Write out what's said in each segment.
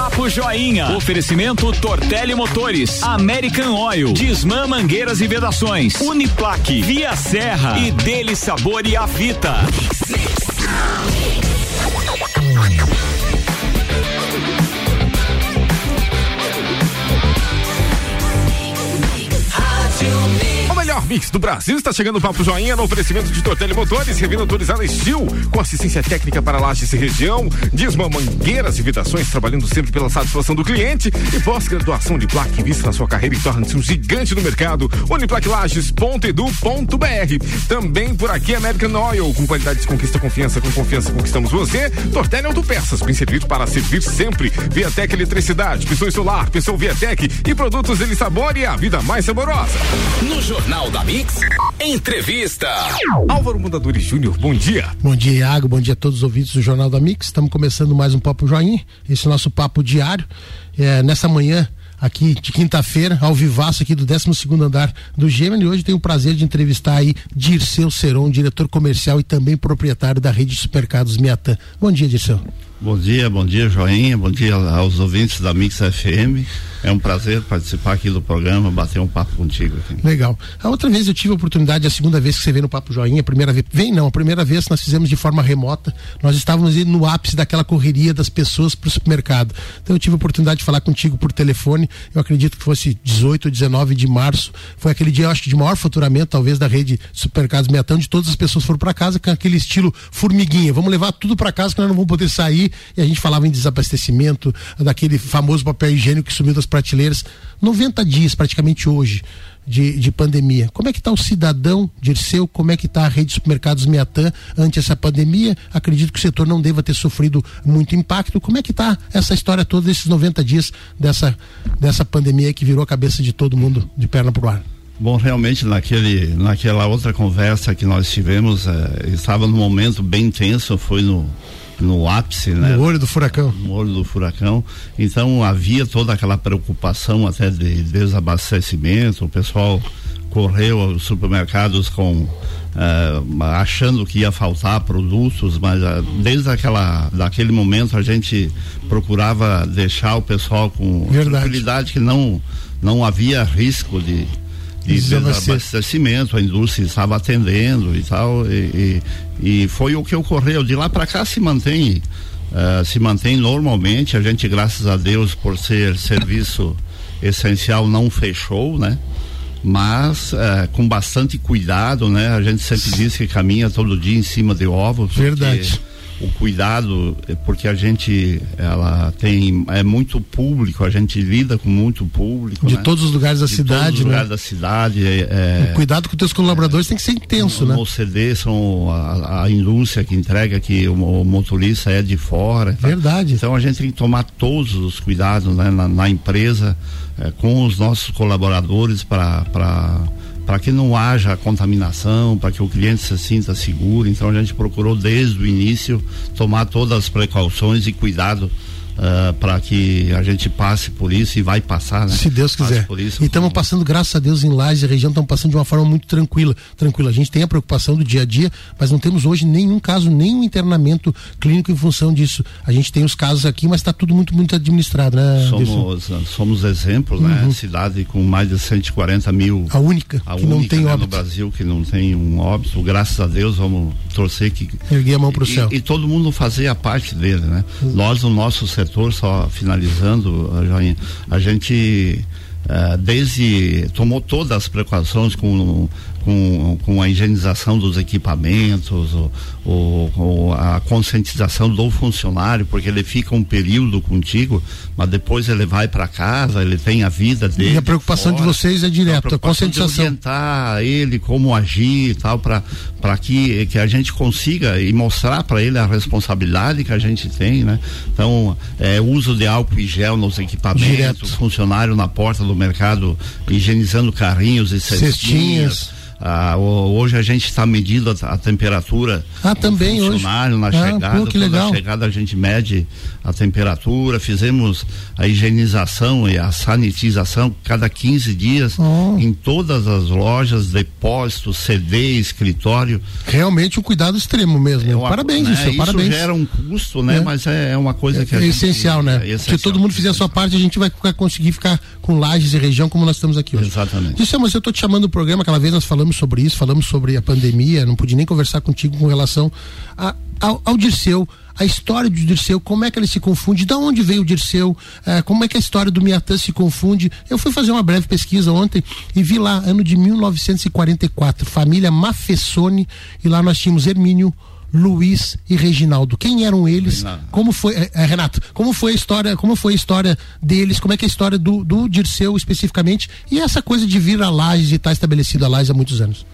Papo Joinha. Oferecimento Tortelli Motores, American Oil, Disman Mangueiras e Vedações, Uniplaque, Via Serra e Dele Sabor e Avita. melhor mix do Brasil está chegando o Papo Joinha no oferecimento de Tortelli Motores, revenda autorizada Estil, com assistência técnica para lajes e região, Disma Mangueiras e Vidações, trabalhando sempre pela satisfação do cliente e pós-graduação de plaque vista na sua carreira e torna-se um gigante no mercado. Uniplaquilages.edu.br. Também por aqui American Oil, com qualidade de conquista confiança, com confiança conquistamos você. Tortelli Autopeças, bem servido para servir sempre. Viatec Eletricidade, pistões solar, pistão Viatec e produtos dele sabor e a vida mais saborosa. No Jornal da Mix, entrevista. Álvaro Mundadores Júnior, bom dia. Bom dia, Iago. Bom dia a todos os ouvintes do Jornal da Mix. Estamos começando mais um Papo Joinha, esse é o nosso papo diário. É, nessa manhã, aqui de quinta-feira, ao vivaço aqui do 12 segundo andar do Gemini. Hoje tenho o prazer de entrevistar aí Dirceu Seron, diretor comercial e também proprietário da rede de supermercados Miatã. Bom dia, Dirceu. Bom dia, bom dia, Joinha, bom dia aos ouvintes da Mix FM. É um prazer participar aqui do programa, bater um papo contigo. Aqui. Legal. A outra vez eu tive a oportunidade, a segunda vez que você veio no Papo Joinha, a primeira vez, vem não, a primeira vez nós fizemos de forma remota, nós estávamos no ápice daquela correria das pessoas para o supermercado. Então eu tive a oportunidade de falar contigo por telefone, eu acredito que fosse 18 ou 19 de março, foi aquele dia, eu acho de maior faturamento, talvez, da rede Supermercados Miatão, de todas as pessoas foram para casa com aquele estilo formiguinha, vamos levar tudo para casa que nós não vamos poder sair, e a gente falava em desabastecimento, daquele famoso papel higiênico que sumiu das prateleiras. 90 dias, praticamente hoje, de, de pandemia. Como é que está o cidadão Dirceu? Como é que está a rede de supermercados Miatã ante essa pandemia? Acredito que o setor não deva ter sofrido muito impacto. Como é que está essa história toda desses 90 dias dessa, dessa pandemia que virou a cabeça de todo mundo de perna pro ar? Bom, realmente naquele, naquela outra conversa que nós tivemos, eh, estava num momento bem tenso, foi no, no ápice, né? No olho do furacão. No olho do furacão. Então havia toda aquela preocupação até de desabastecimento, o pessoal correu aos supermercados com uh, achando que ia faltar produtos, mas uh, desde aquela daquele momento a gente procurava deixar o pessoal com Verdade. tranquilidade que não não havia risco de de desabastecimento, a indústria estava atendendo e tal, e, e, e foi o que ocorreu. De lá para cá se mantém, uh, se mantém normalmente. A gente, graças a Deus, por ser serviço essencial, não fechou, né? Mas uh, com bastante cuidado, né? A gente sempre diz que caminha todo dia em cima de ovos. Verdade o cuidado, é porque a gente ela tem é muito público, a gente lida com muito público. De né? todos os lugares da de cidade, todos os né? lugares da cidade. É, o cuidado com os teus colaboradores é, tem que ser intenso, no, né? No CD são a, a, indústria que entrega que o, o motorista é de fora. Tá? Verdade. Então a gente tem que tomar todos os cuidados né? na, na, empresa, é, com os nossos colaboradores para para que não haja contaminação, para que o cliente se sinta seguro. Então a gente procurou desde o início tomar todas as precauções e cuidado uh, para que a gente passe por isso e vai passar, né? Se Deus quiser. e estamos passando, graças a Deus, em Lages e região, estamos passando de uma forma muito tranquila. Tranquila. A gente tem a preocupação do dia a dia, mas não temos hoje nenhum caso, nenhum internamento clínico em função disso. A gente tem os casos aqui, mas está tudo muito, muito administrado, né? Somos, somos exemplos, né? uhum. né? Cidade com mais de 140 mil. A única, a que única, não tem né? óbito. No Brasil que não tem um óbito, graças a Deus, vamos torcer que. Erguer a mão para o céu. E, todo mundo fazer a parte dele, né? Uhum. Nós, no nosso setor, só finalizando, Joinha, a gente uh, desde tomou todas as precauções com com, com a higienização dos equipamentos, o, o, a conscientização do funcionário, porque ele fica um período contigo, mas depois ele vai para casa, ele tem a vida dele. E a preocupação fora, de vocês é direta, a, a conscientização. De orientar ele como agir e tal, para que, que a gente consiga e mostrar para ele a responsabilidade que a gente tem, né? Então, é, uso de álcool e gel nos equipamentos, Direto. funcionário na porta do mercado higienizando carrinhos e cestinhas. cestinhas Ah, hoje a gente está medindo a, a, temperatura ah, também funcionário hoje. na ah, chegada. Pô, que legal. Na chegada a gente mede a temperatura, fizemos a higienização e a sanitização cada 15 dias oh. em todas as lojas, depósitos, CD, escritório. Realmente um cuidado extremo mesmo. É uma, parabéns, né? isso, isso parabéns. gera um custo, né? É. Mas é, é, uma coisa que é, essencial, né? É essencial. Se todo mundo fizer a sua parte, a gente vai conseguir ficar com lajes e região como nós estamos aqui hoje. Exatamente. Isso, mas eu estou te chamando do programa, aquela vez nós falamos falamos sobre isso, falamos sobre a pandemia, não pude nem conversar contigo com relação a, ao, ao Dirceu, a história do Dirceu, como é que ele se confunde, de onde veio o Dirceu, eh, como é que a história do Miatã se confunde. Eu fui fazer uma breve pesquisa ontem e vi lá, ano de 1944, família Mafessone, e lá nós tínhamos Hermínio, Luiz e Reginaldo. Quem eram eles? Renato. Como foi, é, é, Renato? Como foi a história? Como foi a história deles? Como é que é a história do, do Dirceu especificamente? E essa coisa de vir a Lages e estar estabelecido a Lages há muitos anos.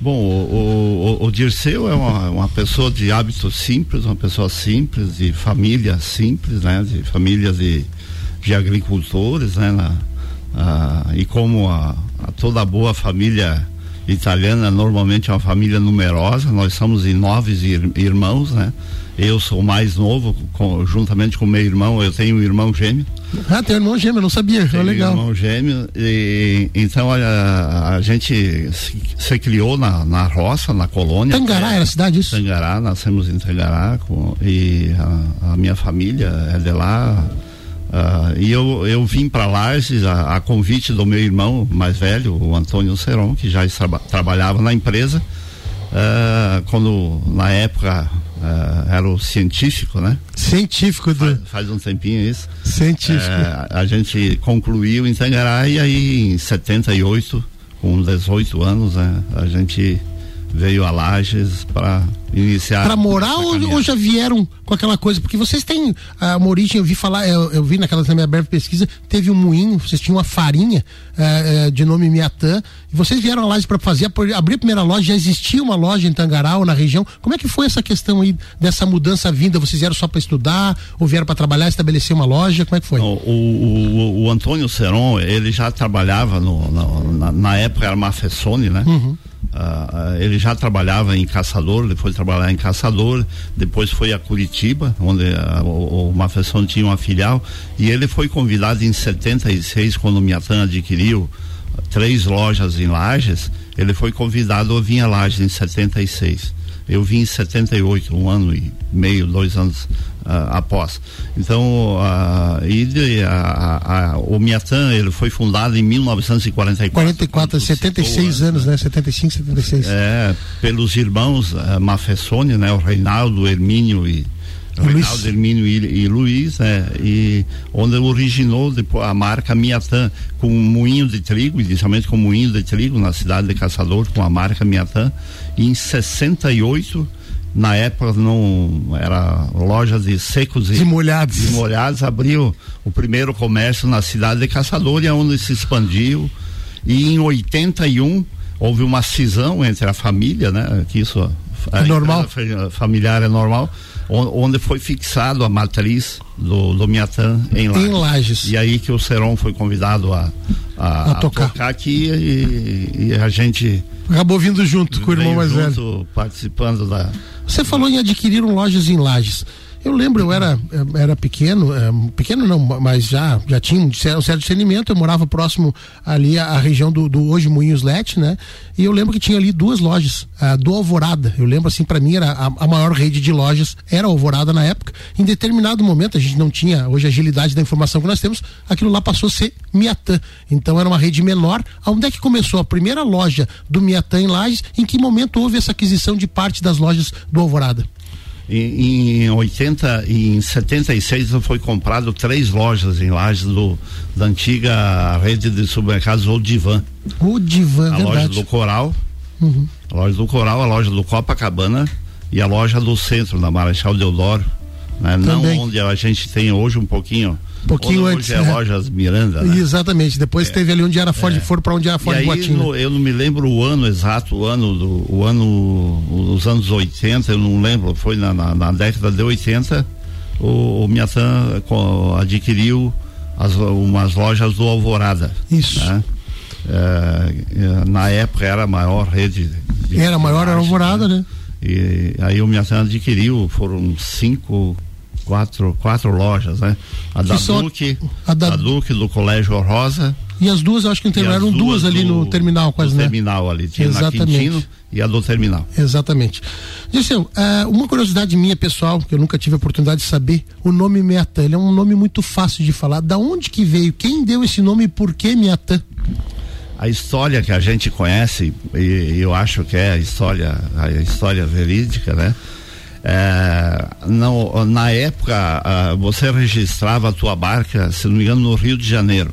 Bom, o, o, o Dirceu é uma, uma, pessoa de hábitos simples, uma pessoa simples, de família simples, né? De famílias de, de agricultores, né? Na, a, e como a, a toda boa família italiana normalmente é uma família numerosa, nós somos em nove irmãos, né? Eu sou o mais novo, com, juntamente com meu irmão, eu tenho um irmão gêmeo. Ah, tem um irmão gêmeo, não sabia, tenho legal. Irmão gêmeo, e, então a, a gente se, se, criou na, na roça, na colônia. Tangará era a cidade isso? Tangará, nascemos em Tangará, com, e a, a minha família é de lá, Uh, e eu, eu vim para Lages a, a, convite do meu irmão mais velho, o Antônio Seron, que já traba, trabalhava na empresa, uh, quando na época uh, era o científico, né? Científico do... faz, faz um tempinho isso. Científico. a gente concluiu em Tangará e aí em 78, com 18 anos, né, a gente veio a Lages para iniciar. Para morar ou, ou, já vieram com aquela coisa? Porque vocês têm uh, uma origem, eu vi falar, eu, eu vi naquela minha breve pesquisa, teve um moinho, vocês tinham uma farinha uh, uh, de nome Miatã, e vocês vieram a Lages para fazer, abrir a primeira loja, já existia uma loja em Tangará ou na região. Como é que foi essa questão aí dessa mudança vinda? Vocês vieram só para estudar ou vieram para trabalhar, estabelecer uma loja? Como é que foi? Não, o, o, o, Antônio Seron, ele já trabalhava no, no na, na, época era Mafessone, né? Uhum. Uh, ele já trabalhava em Caçador, foi trabalhar em Caçador, depois foi a Curitiba, onde uh, o, o Mafessão tinha uma filial, e ele foi convidado em 76, quando o Miatan adquiriu três lojas em Lages, ele foi convidado a vir a Lages em 76. Eu vim em 78, um ano e meio, dois anos após. Então, uh, e, uh, o Miatan, ele foi fundado em 1944. 44, 76 anos, né? 75, 76. É, pelos irmãos uh, Mafessoni, né? O Reinaldo, Hermínio e Reinaldo Hermínio e, e Luiz, né? E onde originou depois a marca Miatã com um moinho de trigo, inicialmente com um moinho de trigo na cidade de Caçador, com a marca Miatã. E em 68 na época não era loja de secos e, molhados. E molhados abriu o primeiro comércio na cidade de Caçador e é onde se expandiu. E em 81 houve uma cisão entre a família, né? Que isso é normal. familiar é normal onde foi fixado a matriz do, do Miatan em Lages. Em Lages. E aí que o Seron foi convidado a, a, a, tocar. a tocar. aqui e, e, a gente acabou vindo junto com o irmão mais junto, velho. participando da. Você falou em adquirir um lojas em Lages. Eu lembro, eu era, era pequeno, é, pequeno não, mas já, já tinha um certo discernimento. Eu morava próximo ali à, região do, do hoje Moinhos Let, né? E eu lembro que tinha ali duas lojas, a do Alvorada. Eu lembro assim, para mim era a, a, maior rede de lojas, era Alvorada na época. Em determinado momento, a gente não tinha hoje a agilidade da informação que nós temos, aquilo lá passou a ser Miatã. Então era uma rede menor. Onde é que começou a primeira loja do Miatã em Lages? Em que momento houve essa aquisição de parte das lojas do Alvorada? Em, em 80 em 76 foi comprado três lojas em Lages do, da antiga rede de supermercados O Divan. O Divan, A verdade. loja do Coral, uhum. a loja do Coral, a loja do Copacabana e a loja do centro, da Marechal Deodoro. Né? Não onde a gente tem hoje um pouquinho pouquinho hoje antes. é né? Lojas Miranda. Né? Exatamente. Depois é. teve ali onde era Ford, é. for para onde era Ford Botinho. No, eu não me lembro o ano exato, o ano do, o ano, os anos 80, eu não lembro, foi na, na, na década de 80, o, o Miatan adquiriu as, umas lojas do Alvorada. Isso. Né? É, na época era a maior rede. era a maior, era Alvorada, né? né? E aí o Miatan adquiriu, foram cinco, quatro, quatro lojas, né? A da Duque, a da... a Duque do Colégio Rosa. E as duas, acho que eram duas, duas ali do, no terminal, quase, no né? terminal ali, tinha Exatamente. na Quintino e a do terminal. Exatamente. Dirceu, uh, uma curiosidade minha pessoal, que eu nunca tive a oportunidade de saber, o nome Miatan, ele é um nome muito fácil de falar. Da onde que veio? Quem deu esse nome e por que Miatan? a história que a gente conhece e, eu acho que é a história a história verídica né é, não, na época você registrava a tua barca se não me engano no Rio de Janeiro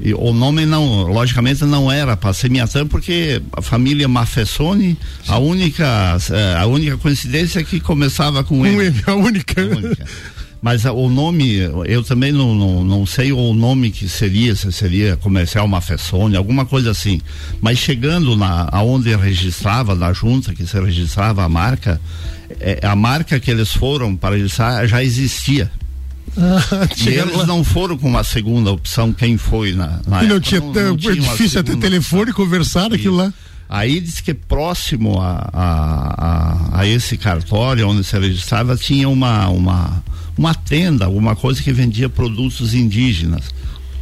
e o nome não, logicamente não era para ser porque a família Mafessoni, a única, é, a única coincidência é que começava com um ele. A única. A única. Mas o nome, eu também não, não, não, sei o nome que seria, se seria comercial Mafessone, alguma coisa assim. Mas chegando na aonde registrava, na junta que se registrava a marca, é, a marca que eles foram para registrar já existia. Ah, e eles lá. não foram com uma segunda opção, quem foi na, na não tinha, não, não tinha é difícil até telefone conversar aquilo lá. Aí diz que próximo a, a, a, a, esse cartório onde se registrava tinha uma, uma uma tenda, alguma coisa que vendia produtos indígenas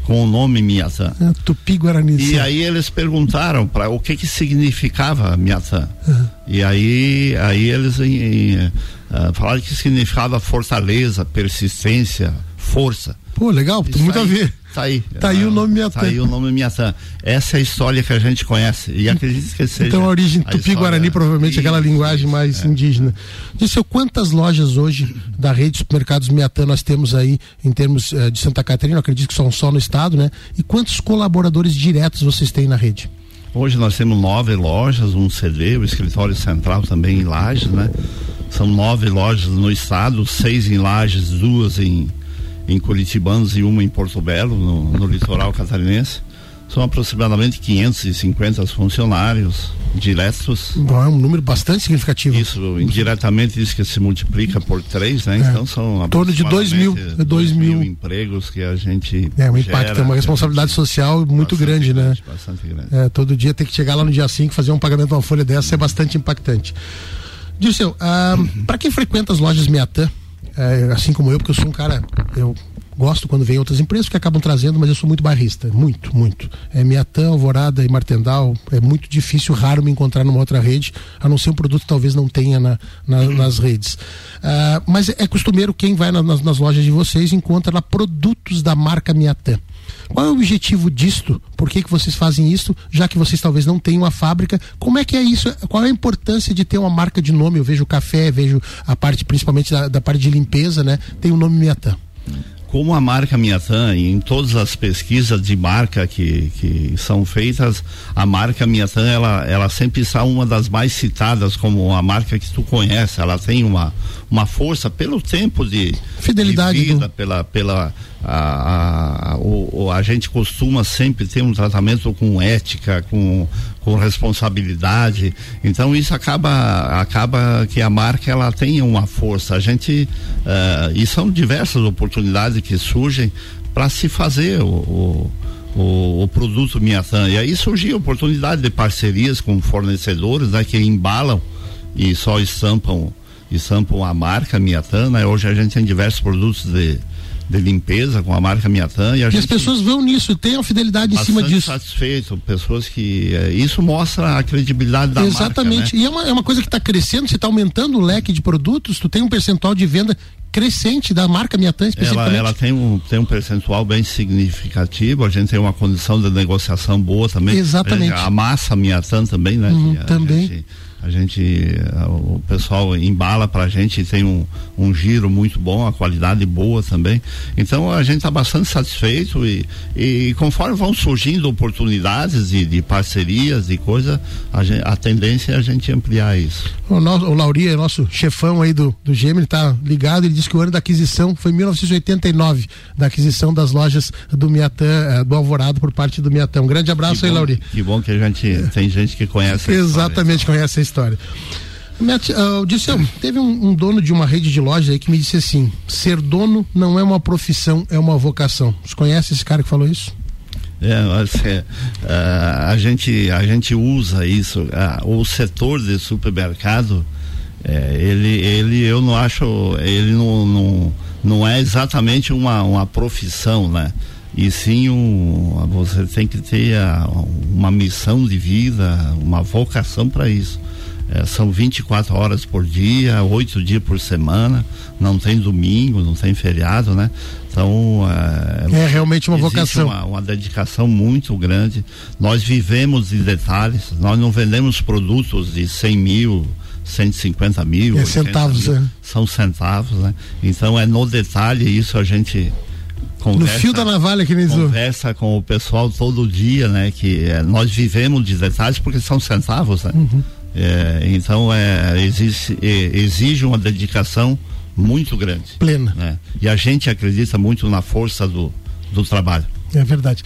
com o nome Miatã. É, Tupi Guarani. E aí eles perguntaram para o que que significava Miatã. Uhum. E aí aí eles em, em, uh, falaram que significava fortaleza, persistência, força. Pô, legal, tem muito aí, a ver. Tá aí. Tá aí o nome Miatã. Tá aí o nome Miatã. Essa é a história que a gente conhece. E acredito que seja. Então a origem Tupi-Guarani, provavelmente aquela linguagem mais é. indígena. Disse quantas lojas hoje da rede de supermercados Miatã nós temos aí em termos uh, de Santa Catarina? Acredito que são só no estado, né? E quantos colaboradores diretos vocês têm na rede? Hoje nós temos nove lojas, um CD, o escritório central também em Lages, né? São nove lojas no estado, seis em Lages, duas em em Curitibanos e uma em Porto Belo, no, no litoral catarinense. São aproximadamente 550 funcionários diretos. Bom, é um número bastante significativo. Isso, indiretamente diz que se multiplica por três, né? É. Então são torno de 2 mil, dois mil. mil empregos que a gente. É um impacto, é uma responsabilidade social muito grande, grande, né? Bastante grande. É, todo dia tem que chegar lá no dia 5 fazer um pagamento de uma folha dessa é bastante impactante. Dirceu, ah, para quem frequenta as lojas Miatã, é, assim como eu, porque eu sou um cara, eu gosto quando vem outras empresas que acabam trazendo, mas eu sou muito barrista, muito, muito. É Miatã, Alvorada e Martendal, é muito difícil, raro me encontrar numa outra rede, a não ser um produto que talvez não tenha na, na, nas redes. Uh, mas é costumeiro quem vai na, nas, nas, lojas de vocês encontra lá produtos da marca Miatã. Qual é o objetivo disto? Por que, que vocês fazem isso? Já que vocês talvez não tenham a fábrica, como é que é isso? Qual é a importância de ter uma marca de nome? Eu vejo o café, vejo a parte, principalmente da, da parte de limpeza, né? Tem o nome Miatã como a marca Miatan, em todas as pesquisas de marca que, que são feitas, a marca Miatan, ela, ela sempre está uma das mais citadas como a marca que tu conhece. Ela tem uma, uma força pelo tempo de fidelidade de vida, do... pela, pela a, a, o, a gente costuma sempre ter um tratamento com ética, com, com responsabilidade. Então isso acaba acaba que a marca ela tenha uma força. A gente uh, e são diversas oportunidades que surgem para se fazer o, o o, o, produto Miatan. E aí surgiu a oportunidade de parcerias com fornecedores né, que embalam e só estampam, estampam a marca Miatan. Né? Hoje a gente tem diversos produtos de, de limpeza com a marca Miatan. E, a e as pessoas vão nisso, tem a fidelidade em cima disso. satisfeito, pessoas que. Eh, isso mostra a credibilidade da Exatamente. marca. Exatamente. Né? E é uma, é uma coisa que está crescendo, você está aumentando o leque de produtos, tu tem um percentual de venda crescente da marca Miatan especificamente. Ela, ela tem, um, tem um percentual bem significativo, a gente tem uma condição de negociação boa também. Exatamente. A, gente, a massa Miatan também, né? Uhum, também. Gente, a gente o pessoal embala para a gente tem um, um giro muito bom a qualidade boa também. Então a gente está bastante satisfeito e, e conforme vão surgindo oportunidades de, de parcerias e coisa a, gente, a tendência é a gente ampliar isso. O, nosso, o Lauri é nosso chefão aí do, do GM ele está ligado ele disse que o ano da aquisição foi 1989 da aquisição das lojas do Miatã eh, do Alvorado por parte do Miatã. Um grande abraço que aí Lauri. que bom que a gente tem gente que conhece exatamente conhece a história história. Uh, disse, teve um, um, dono de uma rede de lojas aí que me disse assim: ser dono não é uma profissão, é uma vocação. Você conhece esse cara que falou isso? É, uh, a gente a gente usa isso. O setor de supermercado, é, ele ele eu não acho ele não, não, não é exatamente uma, uma profissão, né? E sim um, você tem que ter uma missão de vida, uma vocação para isso. É, são 24 horas por dia, oito dias por semana, não tem domingo, não tem feriado, né? Então é, é realmente uma vocação, uma, uma, dedicação muito grande. Nós vivemos de detalhes, nós não vendemos produtos de 100 mil, 150 mil, é centavos, mil, é. são centavos, né? Então é no detalhe isso a gente Conversa, no fio da navalha que nem Conversa com o pessoal todo dia, né? Que é, nós vivemos de detalhes porque são centavos, né? Uhum. É, então é, exige, exige uma dedicação muito grande. Plena. Né? E a gente acredita muito na força do, do trabalho. É verdade.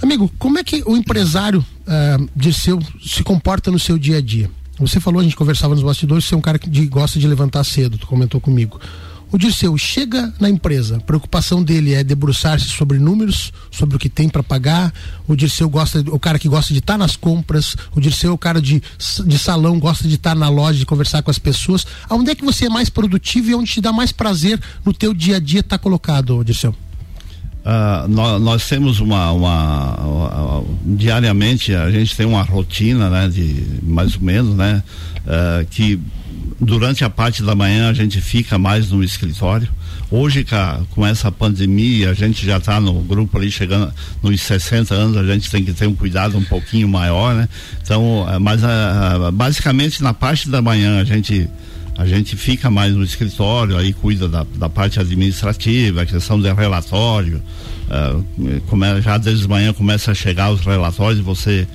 Amigo, como é que o empresário uh, de seu se comporta no seu dia a dia? Você falou, a gente conversava nos bastidores, você é um cara que de, gosta de levantar cedo, tu comentou comigo. O Dirceu chega na empresa, a preocupação dele é debruçar-se sobre números, sobre o que tem para pagar. O Dirceu gosta, o cara que gosta de estar tá nas compras. O Dirceu é o cara de, de salão, gosta de estar tá na loja, de conversar com as pessoas. Aonde é que você é mais produtivo e onde te dá mais prazer no teu dia a dia estar tá colocado, Dirceu? Uh, nós, nós, temos uma, uma, uma, diariamente a gente tem uma rotina né de mais ou menos né uh, que durante a parte da manhã a gente fica mais no escritório. Hoje, com essa pandemia, a gente já está no grupo ali chegando nos 60 anos, a gente tem que ter um cuidado um pouquinho maior, né? Então, eh, mas a, a, basicamente na parte da manhã a gente a gente fica mais no escritório, aí cuida da, da parte administrativa, a questão do relatório. Uh, come, já desde manhã começa a chegar os relatórios, você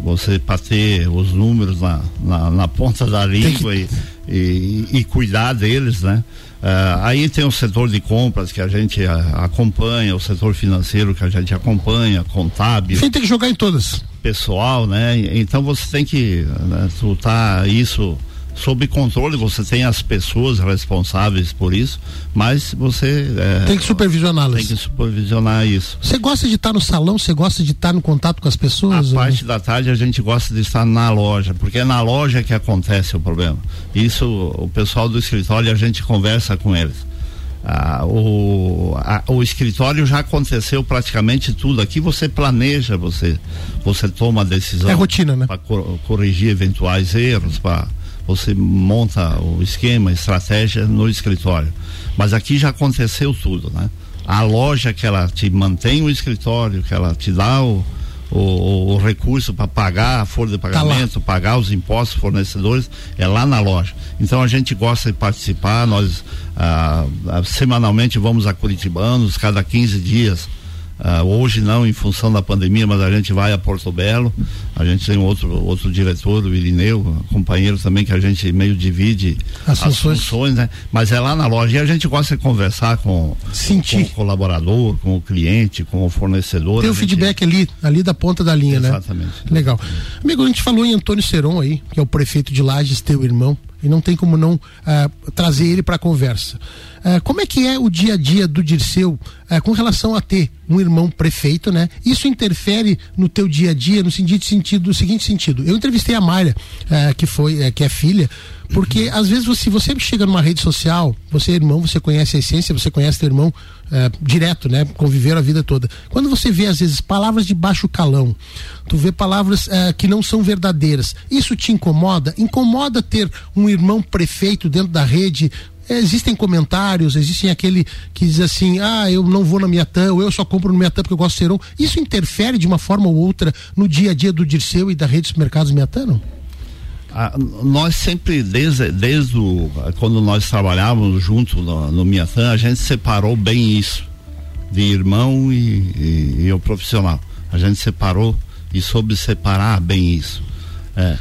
você para ter os números na, na, na ponta da língua que... e, e, e, cuidar deles, né? Uh, aí tem o setor de compras que a gente uh, acompanha, o setor financeiro que a gente acompanha, contábil. Tem que jogar em todas. Pessoal, né? Então você tem que né, tá isso sob controle, você tem as pessoas responsáveis por isso, mas você é, tem que supervisioná-las. Tem que supervisionar isso. Você gosta de estar no salão? Você gosta de estar no contato com as pessoas? A ou... parte da tarde a gente gosta de estar na loja, porque é na loja que acontece o problema. Isso o pessoal do escritório a gente conversa com eles. Ah, o, a, o escritório já aconteceu praticamente tudo. Aqui você planeja, você, você toma a decisão. É rotina, né? Para cor, corrigir eventuais erros, para você monta o esquema, a estratégia no escritório. Mas aqui já aconteceu tudo, né? A loja que ela te mantém o escritório, que ela te dá o, o, o recurso para pagar a folha de tá pagamento, tá pagar os impostos fornecedores, é lá na loja. Então a gente gosta de participar, nós ah, ah semanalmente vamos a Curitibanos, cada 15 dias Uh, hoje não, em função da pandemia, mas a gente vai a Porto Belo. A gente tem outro, outro diretor, o Irineu, companheiro também, que a gente meio divide as, as funções, né? Mas é lá na loja. E a gente gosta de conversar com, com o colaborador, com o cliente, com o fornecedor. Tem o gente... feedback ali, ali da ponta da linha, Exatamente. né? Exatamente. Legal. Amigo, a gente falou em Antônio Seron aí, que é o prefeito de Lages, teu irmão e não tem como não uh, trazer ele para a conversa. Uh, como é que é o dia a dia do Dirceu uh, com relação a ter um irmão prefeito, né? Isso interfere no teu dia a dia no sentido, sentido, no seguinte sentido. Eu entrevistei a Malha, que foi, que é filha, porque às vezes você, você chega numa rede social, você é irmão, você conhece a essência, você conhece teu irmão direto, né? Conviveram a vida toda. Quando você vê às vezes palavras de baixo calão, tu vê palavras que não são verdadeiras, isso te incomoda? Incomoda ter um irmão prefeito dentro da rede, existem comentários, existem aquele que diz assim, ah, eu não vou na minha ou eu só compro no Miatã porque eu gosto de Seron. Isso interfere de uma forma ou outra no dia a dia do Dirceu e da rede dos mercados Miatã, ah, nós sempre, desde, desde o, quando nós trabalhávamos junto no, no Miatã, a gente separou bem isso, de irmão e, e, e o profissional. A gente separou e soube separar bem isso. É.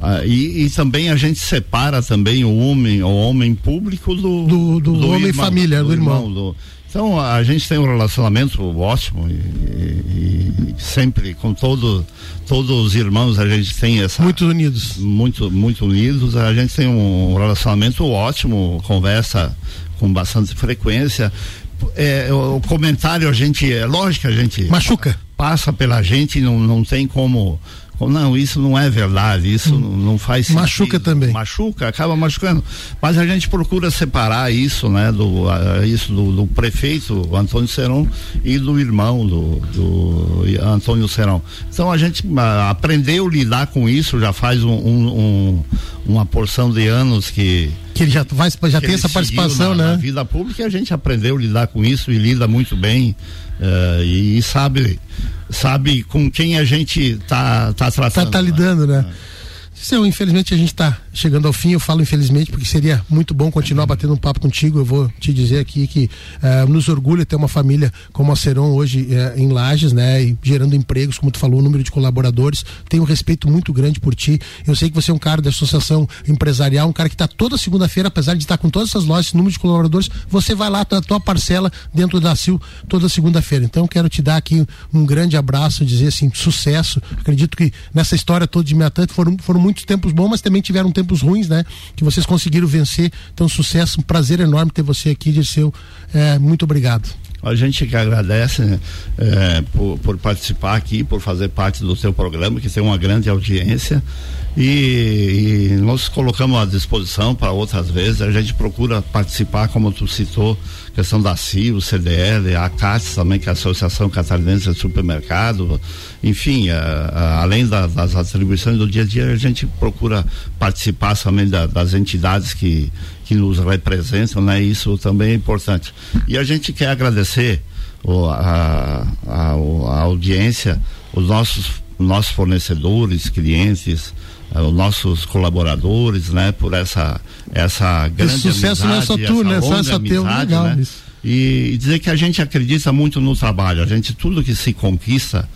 Ah, e, e, também a gente separa também o homem, o homem público do, do, do, do homem irmão, família, do, do irmão. irmão do, então a gente tem um relacionamento ótimo e, e, e, sempre com todo, todos os irmãos a gente tem essa muito unidos. Muito muito unidos. A gente tem um relacionamento ótimo conversa com bastante frequência. É, o comentário a gente é lógico a gente machuca. passa pela gente não, não tem como não, isso não é verdade, isso hum. não faz sentido. Machuca também. Machuca, acaba machucando. Mas a gente procura separar isso, né, do, uh, isso do, do, prefeito Antônio Serão e do irmão do, do Antônio Serão. Então a gente uh, aprendeu a lidar com isso já faz um, um, um, uma porção de anos que que ele já vai já tem essa participação, na, né? Na vida pública a gente aprendeu a lidar com isso e lida muito bem uh, e, e sabe sabe com quem a gente tá, tá tratando. Tá, tá lidando, né? né? Seu, infelizmente a gente está chegando ao fim. Eu falo infelizmente porque seria muito bom continuar batendo um papo contigo. Eu vou te dizer aqui que uh, nos orgulha ter uma família como a Seron hoje uh, em Lages, né? E gerando empregos, como tu falou, o número de colaboradores. Tenho um respeito muito grande por ti. Eu sei que você é um cara da associação empresarial, um cara que está toda segunda-feira, apesar de estar com todas essas lojas, número de colaboradores, você vai lá, a tua parcela dentro da CIL toda segunda-feira. Então quero te dar aqui um grande abraço, dizer assim, sucesso. Acredito que nessa história toda de Miatã foram, foram muito muitos tempos bons, mas também tiveram tempos ruins, né? Que vocês conseguiram vencer. Então, sucesso, um prazer enorme ter você aqui, Dirceu. É, muito obrigado. A gente que agradece né, é, por, por, participar aqui, por fazer parte do seu programa, que tem uma grande audiência. E, e nós colocamos à disposição para outras vezes. A gente procura participar, como tu citou, questão da CIO, CDL, a CATS também, que é a Associação Catarinense de Supermercado. Enfim, a, a, além da, das atribuições do dia a dia, a gente procura participar também da, das entidades que, que nos representam, né? Isso também é importante. E a gente quer agradecer o, a, a, a audiência, os nossos nossos fornecedores, clientes, os nossos colaboradores, né, por essa essa grande Esse sucesso amizade, não é só tu, né? Só essa teu legal. Né? E, e dizer que a gente acredita muito no trabalho, a gente tudo que se conquista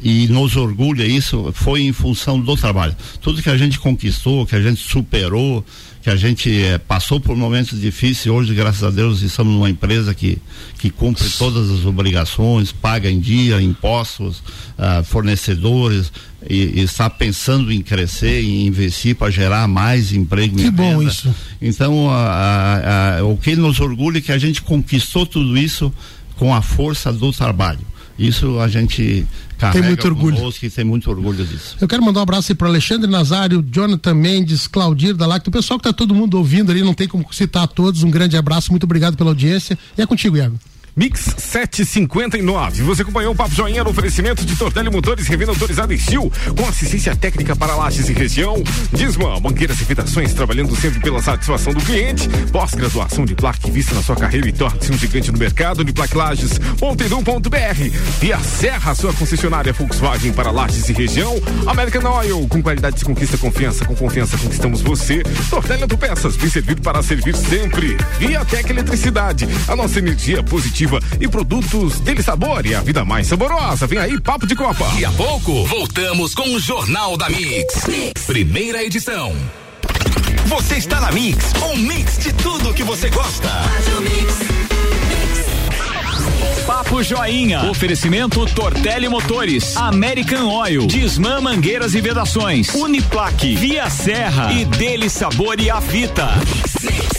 e nos orgulha isso foi em função do trabalho. Tudo que a gente conquistou, que a gente superou, que a gente eh, passou por momentos difíceis, hoje, graças a Deus, estamos numa empresa que, que cumpre todas as obrigações, paga em dia, impostos, ah, fornecedores, e, e, está pensando em crescer e investir para gerar mais emprego que bom isso. Então a, a, a, o que nos orgulha é que a gente conquistou tudo isso com a força do trabalho isso a gente tem muito orgulho. e tem muito orgulho disso. Eu quero mandar um abraço aí para Alexandre Nazário, Jonathan Mendes, Claudir da Lacto, o pessoal que está todo mundo ouvindo ali, não tem como citar a todos. Um grande abraço, muito obrigado pela audiência. E é contigo, Iago. Mix 759. Você acompanhou o Papo Joinha no oferecimento de Tortelli Motores, revenda autorizada em Sil, com assistência técnica para lajes e região. Disman, banqueiras e fitações, trabalhando sempre pela satisfação do cliente. Pós-graduação de placa vista na sua carreira e torne-se um gigante no mercado. De plaquilages.edu.br. Via Serra, sua concessionária Volkswagen para lajes e região. American Oil, com qualidade se conquista confiança, com confiança conquistamos você. Tortelli Autopeças, vem servir para servir sempre. Via Tec Eletricidade, a nossa energia positiva e produtos dele sabor e a vida mais saborosa. Vem aí, Papo de Copa. Daqui a pouco, voltamos com o Jornal da mix. mix. Primeira edição. Você está na Mix, um mix de tudo que você gosta. Papo Joinha. Oferecimento Tortelli Motores, American Oil, Disman Mangueiras e Vedações, Uniplaque, Via Serra e Dele Sabor e a Fita. Mix, mix.